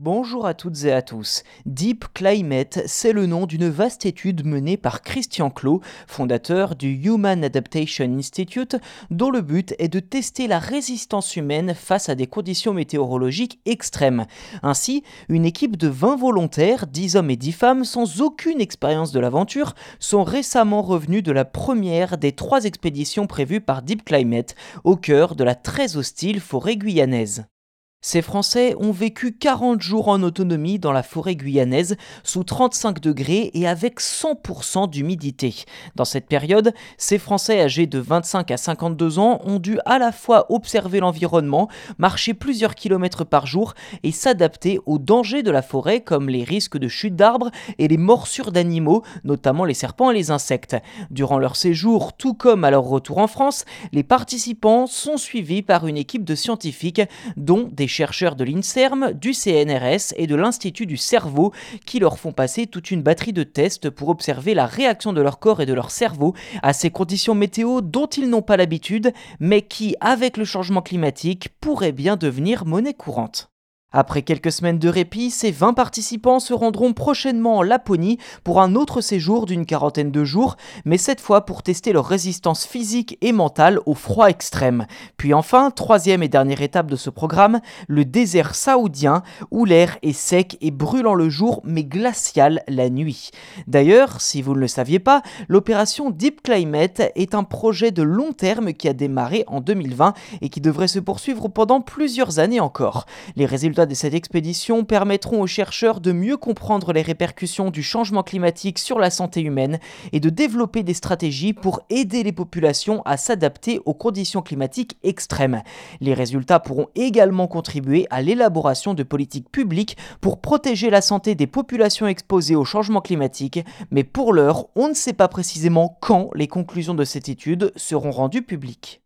Bonjour à toutes et à tous. Deep Climate, c'est le nom d'une vaste étude menée par Christian Clot, fondateur du Human Adaptation Institute, dont le but est de tester la résistance humaine face à des conditions météorologiques extrêmes. Ainsi, une équipe de 20 volontaires, 10 hommes et 10 femmes, sans aucune expérience de l'aventure, sont récemment revenus de la première des trois expéditions prévues par Deep Climate, au cœur de la très hostile forêt guyanaise. Ces Français ont vécu 40 jours en autonomie dans la forêt guyanaise sous 35 degrés et avec 100% d'humidité. Dans cette période, ces Français âgés de 25 à 52 ans ont dû à la fois observer l'environnement, marcher plusieurs kilomètres par jour et s'adapter aux dangers de la forêt comme les risques de chute d'arbres et les morsures d'animaux, notamment les serpents et les insectes. Durant leur séjour, tout comme à leur retour en France, les participants sont suivis par une équipe de scientifiques dont des chercheurs de l'INSERM, du CNRS et de l'Institut du cerveau qui leur font passer toute une batterie de tests pour observer la réaction de leur corps et de leur cerveau à ces conditions météo dont ils n'ont pas l'habitude, mais qui, avec le changement climatique, pourraient bien devenir monnaie courante. Après quelques semaines de répit, ces 20 participants se rendront prochainement en Laponie pour un autre séjour d'une quarantaine de jours, mais cette fois pour tester leur résistance physique et mentale au froid extrême. Puis enfin, troisième et dernière étape de ce programme, le désert saoudien, où l'air est sec et brûlant le jour, mais glacial la nuit. D'ailleurs, si vous ne le saviez pas, l'opération Deep Climate est un projet de long terme qui a démarré en 2020 et qui devrait se poursuivre pendant plusieurs années encore. Résultats de cette expédition permettront aux chercheurs de mieux comprendre les répercussions du changement climatique sur la santé humaine et de développer des stratégies pour aider les populations à s'adapter aux conditions climatiques extrêmes. Les résultats pourront également contribuer à l'élaboration de politiques publiques pour protéger la santé des populations exposées au changement climatique, mais pour l'heure, on ne sait pas précisément quand les conclusions de cette étude seront rendues publiques.